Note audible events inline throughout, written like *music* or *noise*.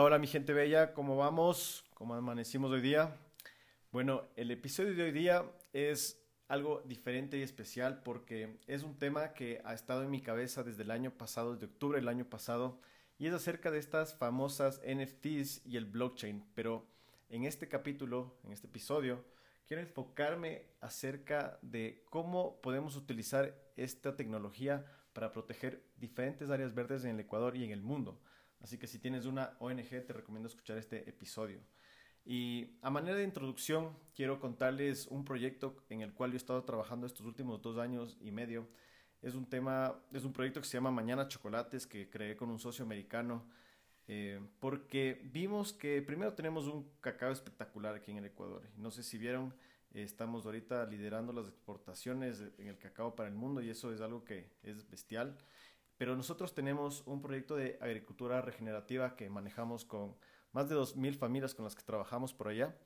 Hola, mi gente bella, ¿cómo vamos? ¿Cómo amanecimos hoy día? Bueno, el episodio de hoy día es algo diferente y especial porque es un tema que ha estado en mi cabeza desde el año pasado, desde octubre del año pasado, y es acerca de estas famosas NFTs y el blockchain. Pero en este capítulo, en este episodio, quiero enfocarme acerca de cómo podemos utilizar esta tecnología para proteger diferentes áreas verdes en el Ecuador y en el mundo. Así que si tienes una ONG te recomiendo escuchar este episodio. Y a manera de introducción quiero contarles un proyecto en el cual yo he estado trabajando estos últimos dos años y medio. Es un tema, es un proyecto que se llama Mañana Chocolates que creé con un socio americano eh, porque vimos que primero tenemos un cacao espectacular aquí en el Ecuador. No sé si vieron, estamos ahorita liderando las exportaciones en el cacao para el mundo y eso es algo que es bestial. Pero nosotros tenemos un proyecto de agricultura regenerativa que manejamos con más de 2.000 familias con las que trabajamos por allá.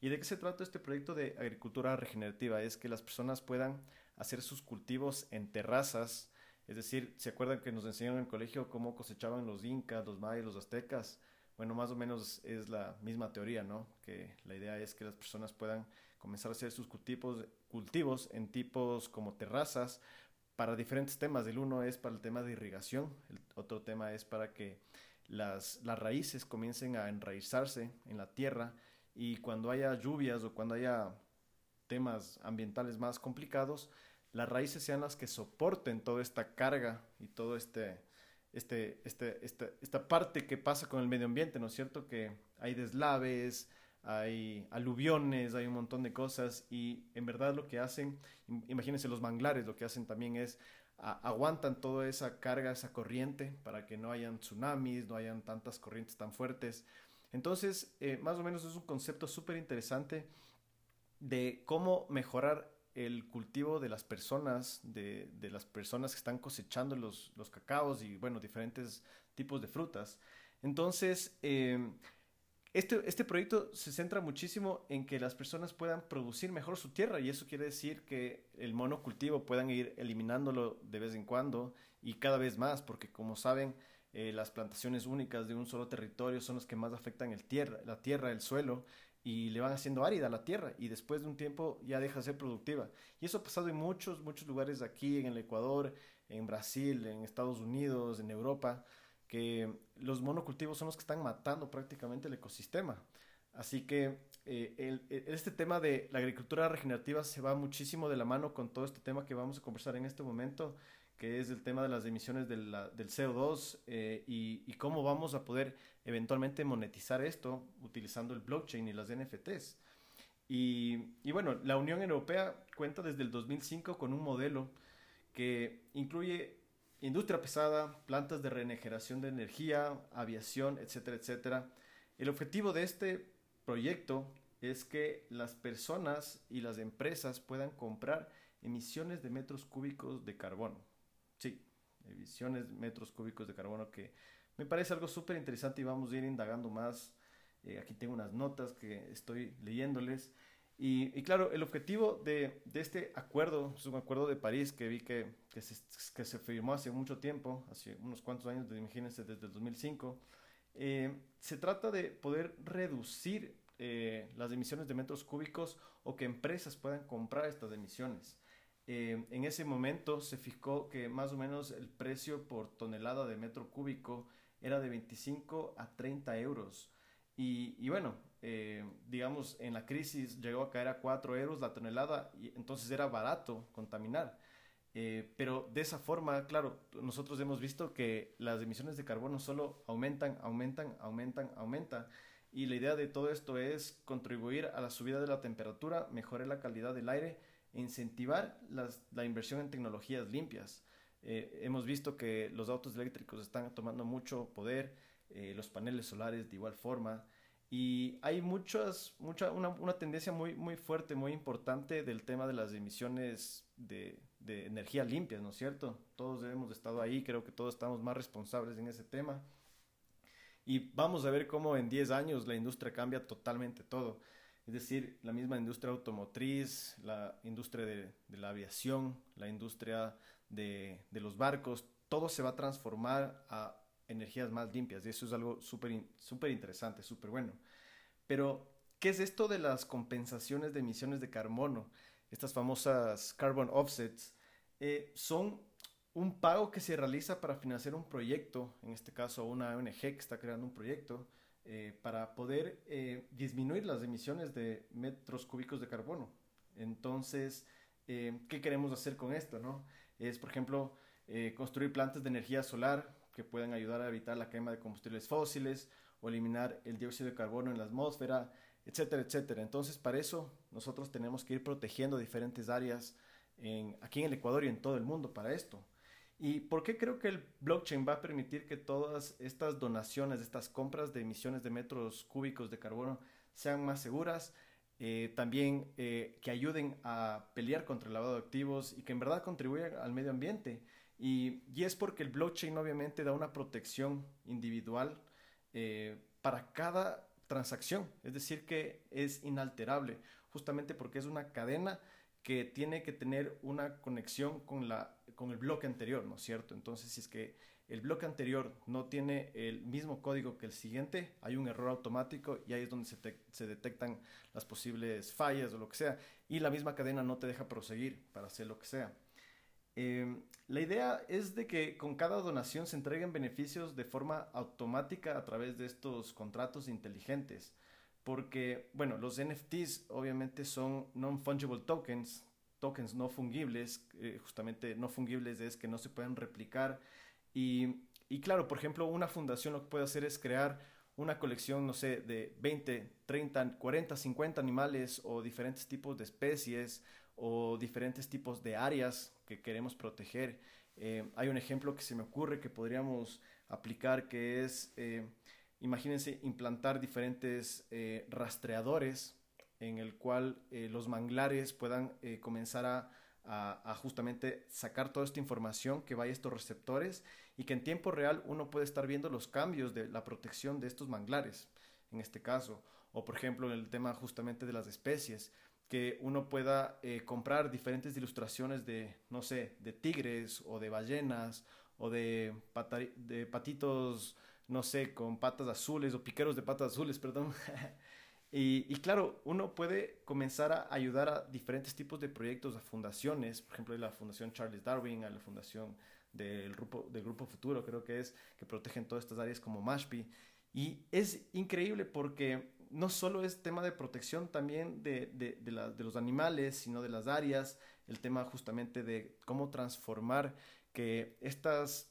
¿Y de qué se trata este proyecto de agricultura regenerativa? Es que las personas puedan hacer sus cultivos en terrazas, es decir, ¿se acuerdan que nos enseñaron en el colegio cómo cosechaban los incas, los mayas, los aztecas? Bueno, más o menos es la misma teoría, ¿no? Que la idea es que las personas puedan comenzar a hacer sus cultivos, cultivos en tipos como terrazas para diferentes temas. El uno es para el tema de irrigación, el otro tema es para que las, las raíces comiencen a enraizarse en la tierra y cuando haya lluvias o cuando haya temas ambientales más complicados, las raíces sean las que soporten toda esta carga y todo este, este, este, este, esta parte que pasa con el medio ambiente, ¿no es cierto? Que hay deslaves, hay aluviones, hay un montón de cosas y en verdad lo que hacen, imagínense los manglares, lo que hacen también es aguantan toda esa carga, esa corriente para que no hayan tsunamis, no hayan tantas corrientes tan fuertes. Entonces, eh, más o menos es un concepto súper interesante de cómo mejorar el cultivo de las personas, de, de, las personas que están cosechando los, los cacaos y, bueno, diferentes tipos de frutas. Entonces, eh, este, este proyecto se centra muchísimo en que las personas puedan producir mejor su tierra y eso quiere decir que el monocultivo puedan ir eliminándolo de vez en cuando y cada vez más, porque como saben, eh, las plantaciones únicas de un solo territorio son las que más afectan el tierra, la tierra, el suelo y le van haciendo árida la tierra y después de un tiempo ya deja de ser productiva. Y eso ha pasado en muchos, muchos lugares aquí, en el Ecuador, en Brasil, en Estados Unidos, en Europa que los monocultivos son los que están matando prácticamente el ecosistema. Así que eh, este tema de la agricultura regenerativa se va muchísimo de la mano con todo este tema que vamos a conversar en este momento, que es el tema de las emisiones del CO2 eh, y, cómo vamos a poder eventualmente monetizar esto utilizando el blockchain y las NFTs. Y, y bueno, la Unión Europea cuenta desde el 2005 con un modelo que incluye industria pesada, plantas de regeneración de energía, aviación, etcétera, etcétera. El objetivo de este proyecto es que las personas y las empresas puedan comprar emisiones de metros cúbicos de carbono. Sí, emisiones de metros cúbicos de carbono que me parece algo súper interesante y vamos a ir indagando más. Eh, aquí tengo unas notas que estoy leyéndoles. Y, claro, el objetivo de, este acuerdo, es un acuerdo de París que vi que, que, se, firmó hace mucho tiempo, hace unos cuantos años, imagínense, desde el 2005, eh, se trata de poder reducir eh, las emisiones de metros cúbicos o que empresas puedan comprar estas emisiones. Eh, en ese momento se fijó que más o menos el precio por tonelada de metro cúbico era de 25 a 30 euros. Y, y bueno, eh, digamos, en la crisis llegó a caer a 4 euros la tonelada y entonces era barato contaminar. Eh, pero de esa forma, claro, nosotros hemos visto que las emisiones de carbono solo aumentan, aumentan, aumentan, aumentan. Y la idea de todo esto es contribuir a la subida de la temperatura, mejorar la calidad del aire e incentivar la inversión en tecnologías limpias. Eh, hemos visto que los autos eléctricos están tomando mucho poder, los paneles solares de igual forma. Y hay muchas, mucha, una, una, tendencia muy, muy fuerte, muy importante del tema de las emisiones de, de energía limpia, ¿no es cierto? Todos hemos estado ahí, creo que todos estamos más responsables en ese tema. Y vamos a ver cómo en 10 años la industria cambia totalmente todo. Es decir, la misma industria automotriz, la industria de, de la aviación, la industria de, de, los barcos, todo se va a transformar a energías más limpias. Y eso es algo súper interesante, súper bueno. Pero, ¿qué es esto de las compensaciones de emisiones de carbono? Estas famosas carbon offsets eh, son un pago que se realiza para financiar un proyecto, en este caso una ONG que está creando un proyecto, eh, para poder eh, disminuir las emisiones de metros cúbicos de carbono. Entonces, ¿qué queremos hacer con esto? No? Es, por ejemplo, construir plantas de energía solar que puedan ayudar a evitar la quema de combustibles fósiles o eliminar el dióxido de carbono en la atmósfera, etcétera, etcétera. Entonces, para eso nosotros tenemos que ir protegiendo diferentes áreas aquí en el Ecuador y en todo el mundo para esto. ¿Y por qué creo que el blockchain va a permitir que todas estas donaciones, estas compras de emisiones de metros cúbicos de carbono sean más seguras? Eh, también eh, que ayuden a pelear contra el lavado de activos y que en verdad contribuyan al medio ambiente. Y, es porque el blockchain obviamente da una protección individual eh, para cada transacción, es decir, que es inalterable, justamente porque es una cadena que tiene que tener una conexión con, la, con el bloque anterior, ¿no es cierto? Entonces, si es que el bloque anterior no tiene el mismo código que el siguiente, hay un error automático y ahí es donde se, se detectan las posibles fallas o lo que sea, y la misma cadena no te deja proseguir para hacer lo que sea. Em, la idea es de que con cada donación se entreguen beneficios de forma automática a través de estos contratos inteligentes. Porque, bueno, los NFTs obviamente son non-fungible tokens, tokens no fungibles, eh, justamente no fungibles es que no se pueden replicar. Y, y claro, por ejemplo, una fundación lo que puede hacer es crear una colección, no sé, de 20, 30, 40, 50 animales o diferentes tipos de especies o diferentes tipos de áreas que queremos proteger. Eh, hay un ejemplo que se me ocurre que podríamos aplicar que es, eh, imagínense, implantar diferentes eh, rastreadores en el cual los manglares puedan comenzar a, a, justamente sacar toda esta información que vaya a estos receptores y que en tiempo real uno puede estar viendo los cambios de la protección de estos manglares, en este caso, o por ejemplo en el tema justamente de las especies que uno pueda eh, comprar diferentes ilustraciones de, no sé, de tigres o de ballenas o de, de patitos, no sé, con patas azules o piqueros de patas azules, perdón. *laughs* y, y, claro, uno puede comenzar a ayudar a diferentes tipos de proyectos, a fundaciones, por ejemplo, la Fundación Charles Darwin, a la Fundación del Grupo, del grupo Futuro, creo que es, que protegen todas estas áreas como Mashpi. Y es increíble porque no solo es tema de protección también de, de, los animales, sino de las áreas, el tema justamente de cómo transformar que estas,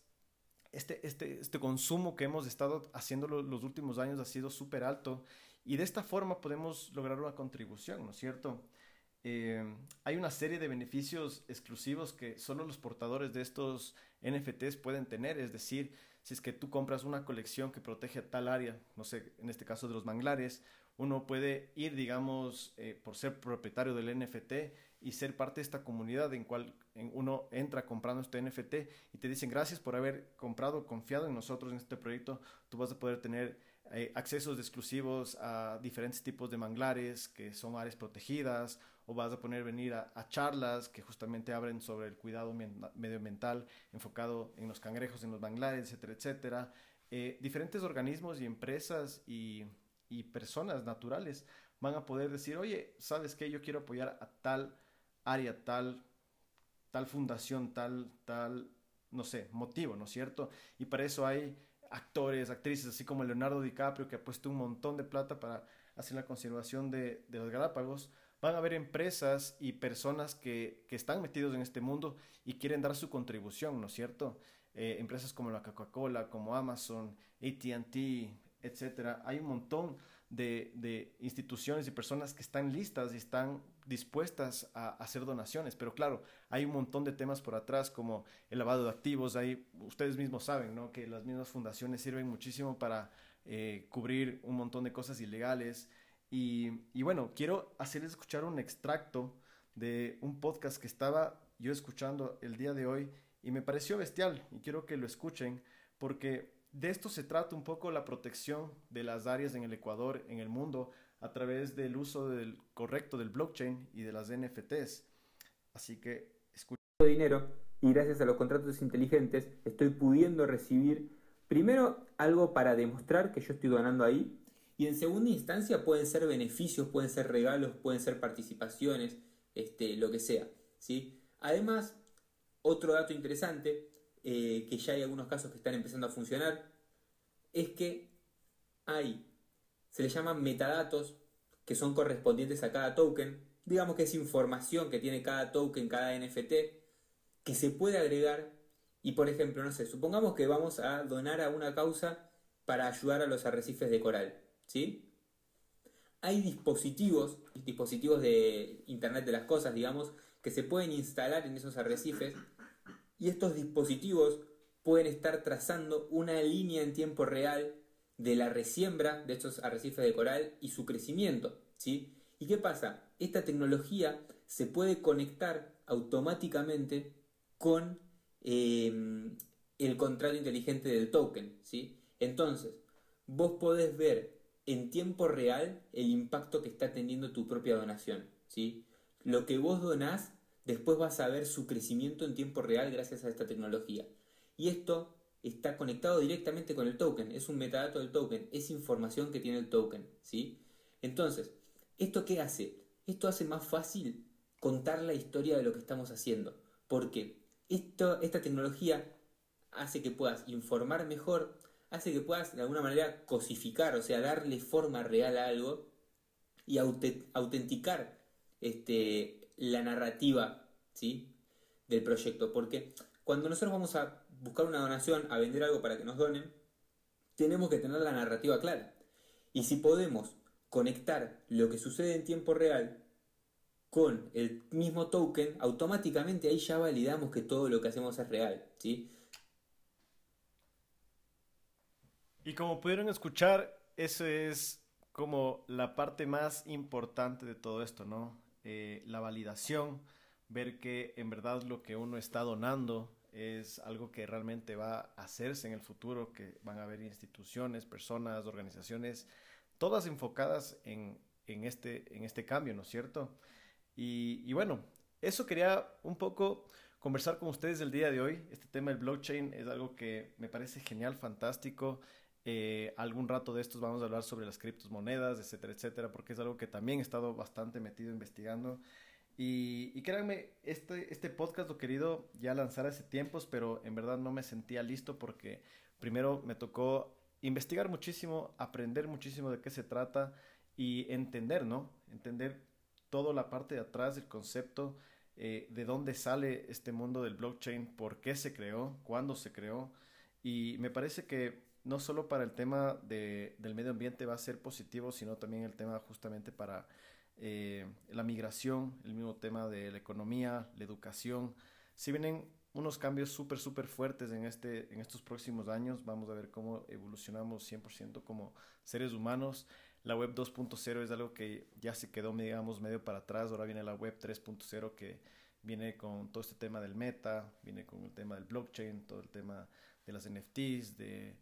este, este, este consumo que hemos estado haciendo los últimos años ha sido súper alto y de esta forma podemos lograr una contribución, ¿no es cierto? Eh, hay una serie de beneficios exclusivos que solo los portadores de estos NFTs pueden tener, es decir, si es que tú compras una colección que protege tal área, no sé, en este caso de los manglares, uno puede ir, digamos, eh, por ser propietario del NFT y ser parte de esta comunidad en cual uno entra comprando este NFT y te dicen gracias por haber comprado, confiado en nosotros en este proyecto, tú vas a poder tener eh, accesos exclusivos a diferentes tipos de manglares que son áreas protegidas o vas a poner venir a, charlas que justamente abren sobre el cuidado medioambiental enfocado en los cangrejos, en los manglares, etcétera, etcétera. Eh, diferentes organismos y empresas y, y, personas naturales van a poder decir, oye, ¿sabes qué? Yo quiero apoyar a tal área, tal, tal fundación, tal, tal, no sé, motivo, ¿no es cierto? Y para eso hay actores, actrices, así como Leonardo DiCaprio, que ha puesto un montón de plata para hacer la conservación de, de los Galápagos, van a haber empresas y personas que, que, están metidos en este mundo y quieren dar su contribución, ¿no es cierto? Eh, empresas como la Coca-Cola, como Amazon, ATT, etcétera. Hay un montón de, de, instituciones y personas que están listas y están dispuestas a, hacer donaciones, pero claro, hay un montón de temas por atrás como el lavado de activos, ahí ustedes mismos saben, ¿no? Que las mismas fundaciones sirven muchísimo para eh, cubrir un montón de cosas ilegales y, bueno, quiero hacerles escuchar un extracto de un podcast que estaba yo escuchando el día de hoy y me pareció bestial y quiero que lo escuchen porque de esto se trata un poco la protección de las áreas en el Ecuador, en el mundo, a través del uso del correcto del blockchain y de las NFTs. Así que escucho dinero y gracias a los contratos inteligentes estoy pudiendo recibir Primero, algo para demostrar que yo estoy donando ahí. Y en segunda instancia pueden ser beneficios, pueden ser regalos, pueden ser participaciones, este, lo que sea. ¿sí? Además, otro dato interesante, eh, que ya hay algunos casos que están empezando a funcionar, es que hay, se le llaman metadatos, que son correspondientes a cada token. Digamos que es información que tiene cada token, cada NFT, que se puede agregar y por ejemplo, no sé, supongamos que vamos a donar a una causa para ayudar a los arrecifes de coral, ¿sí? Hay dispositivos, dispositivos de Internet de las Cosas, digamos, que se pueden instalar en esos arrecifes y estos dispositivos pueden estar trazando una línea en tiempo real de la resiembra de estos arrecifes de coral y su crecimiento, ¿sí? ¿Y qué pasa? Esta tecnología se puede conectar automáticamente con Em, el contrato inteligente del token, ¿sí? Entonces, vos podés ver en tiempo real el impacto que está teniendo tu propia donación, ¿sí? Lo que vos donás, después vas a ver su crecimiento en tiempo real gracias a esta tecnología. Y esto está conectado directamente con el token, es un metadato del token, es información que tiene el token, ¿sí? Entonces, ¿esto qué hace? Esto hace más fácil contar la historia de lo que estamos haciendo. ¿Por qué? esta tecnología hace que puedas informar mejor, hace que puedas de alguna manera cosificar, o sea, darle forma real a algo y autenticar este, la narrativa ¿sí? del proyecto. Porque cuando nosotros vamos a buscar una donación, a vender algo para que nos donen, tenemos que tener la narrativa clara. Y si podemos conectar lo que sucede en tiempo real con el mismo token, automáticamente ahí ya validamos que todo lo que hacemos es real, ¿sí? Y como pudieron escuchar, eso es como la parte más importante de todo esto, ¿no? Eh, la validación, ver que en verdad lo que uno está donando es algo que realmente va a hacerse en el futuro, que van a haber instituciones, personas, organizaciones, todas enfocadas en, en, este, en este cambio, ¿no es cierto? Y, bueno, eso quería un poco conversar con ustedes el día de hoy. Este tema del blockchain es algo que me parece genial, fantástico. Eh, algún rato de estos vamos a hablar sobre las criptomonedas, etcétera, etcétera, porque es algo que también he estado bastante metido investigando. Y, y, créanme, este, este podcast lo he querido ya lanzar hace tiempos, pero en verdad no me sentía listo porque primero me tocó investigar muchísimo, aprender muchísimo de qué se trata y entender, ¿no? Entender toda la parte de atrás del concepto, eh, de dónde sale este mundo del blockchain, por qué se creó, cuándo se creó. Y me parece que no solo para el tema de, del medio ambiente va a ser positivo, sino también el tema justamente para eh, la migración, el mismo tema de la economía, la educación. Si vienen unos cambios súper, súper fuertes en, este, en estos próximos años, vamos a ver cómo evolucionamos 100% como seres humanos. La web 2.0 es algo que ya se quedó, digamos, medio para atrás. Ahora viene la web 3.0 que viene con todo este tema del meta, viene con el tema del blockchain, todo el tema de las NFTs, de,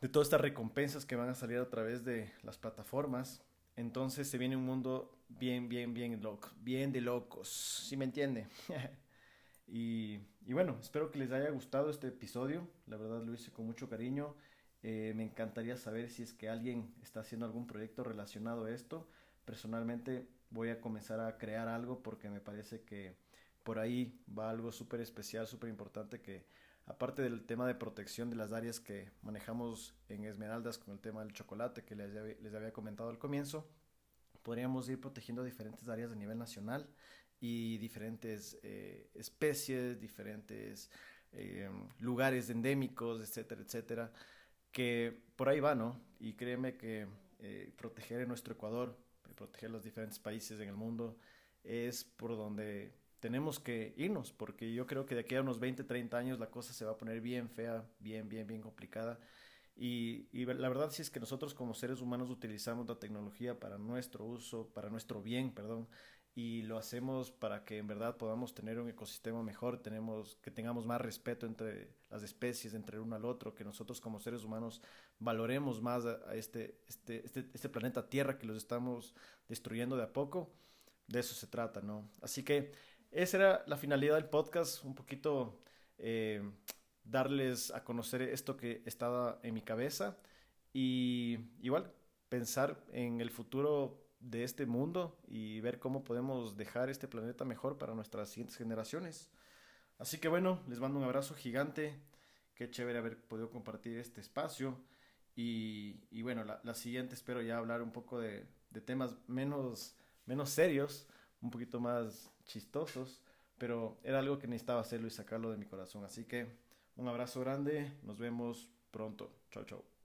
de todas estas recompensas que van a salir a través de las plataformas. Entonces se viene un mundo bien, bien, bien loco, bien de locos, si me entiende? *laughs* y, y bueno, espero que les haya gustado este episodio. La verdad lo hice con mucho cariño. Eh, me encantaría saber si es que alguien está haciendo algún proyecto relacionado a esto. Personalmente voy a comenzar a crear algo porque me parece que por ahí va algo súper especial, súper importante que aparte del tema de protección de las áreas que manejamos en Esmeraldas con el tema del chocolate que les, había comentado al comienzo, podríamos ir protegiendo diferentes áreas a nivel nacional y diferentes eh, especies, diferentes eh, lugares endémicos, etcétera, etcétera que por ahí va, ¿no? Y créeme que eh, proteger nuestro Ecuador, proteger los diferentes países en el mundo, es por donde tenemos que irnos, porque yo creo que de aquí a unos 20, 30 años la cosa se va a poner bien fea, bien, bien, bien complicada. Y, y, la verdad sí es que nosotros como seres humanos utilizamos la tecnología para nuestro uso, para nuestro bien, perdón, y lo hacemos para que en verdad podamos tener un ecosistema mejor, tenemos, que tengamos más respeto entre las especies, entre uno al otro, que nosotros como seres humanos valoremos más a, este, este, este, este, planeta Tierra que los estamos destruyendo de a poco. De eso se trata, ¿no? Así que esa era la finalidad del podcast, un poquito eh, darles a conocer esto que estaba en mi cabeza y igual pensar en el futuro de este mundo y ver cómo podemos dejar este planeta mejor para nuestras siguientes generaciones. Así que bueno, les mando un abrazo gigante. Qué chévere haber podido compartir este espacio. Y, bueno, la, siguiente espero ya hablar un poco de, de temas menos, menos serios, un poquito más chistosos, pero era algo que necesitaba hacerlo y sacarlo de mi corazón. Así que un abrazo grande, nos vemos pronto. Chao, chao.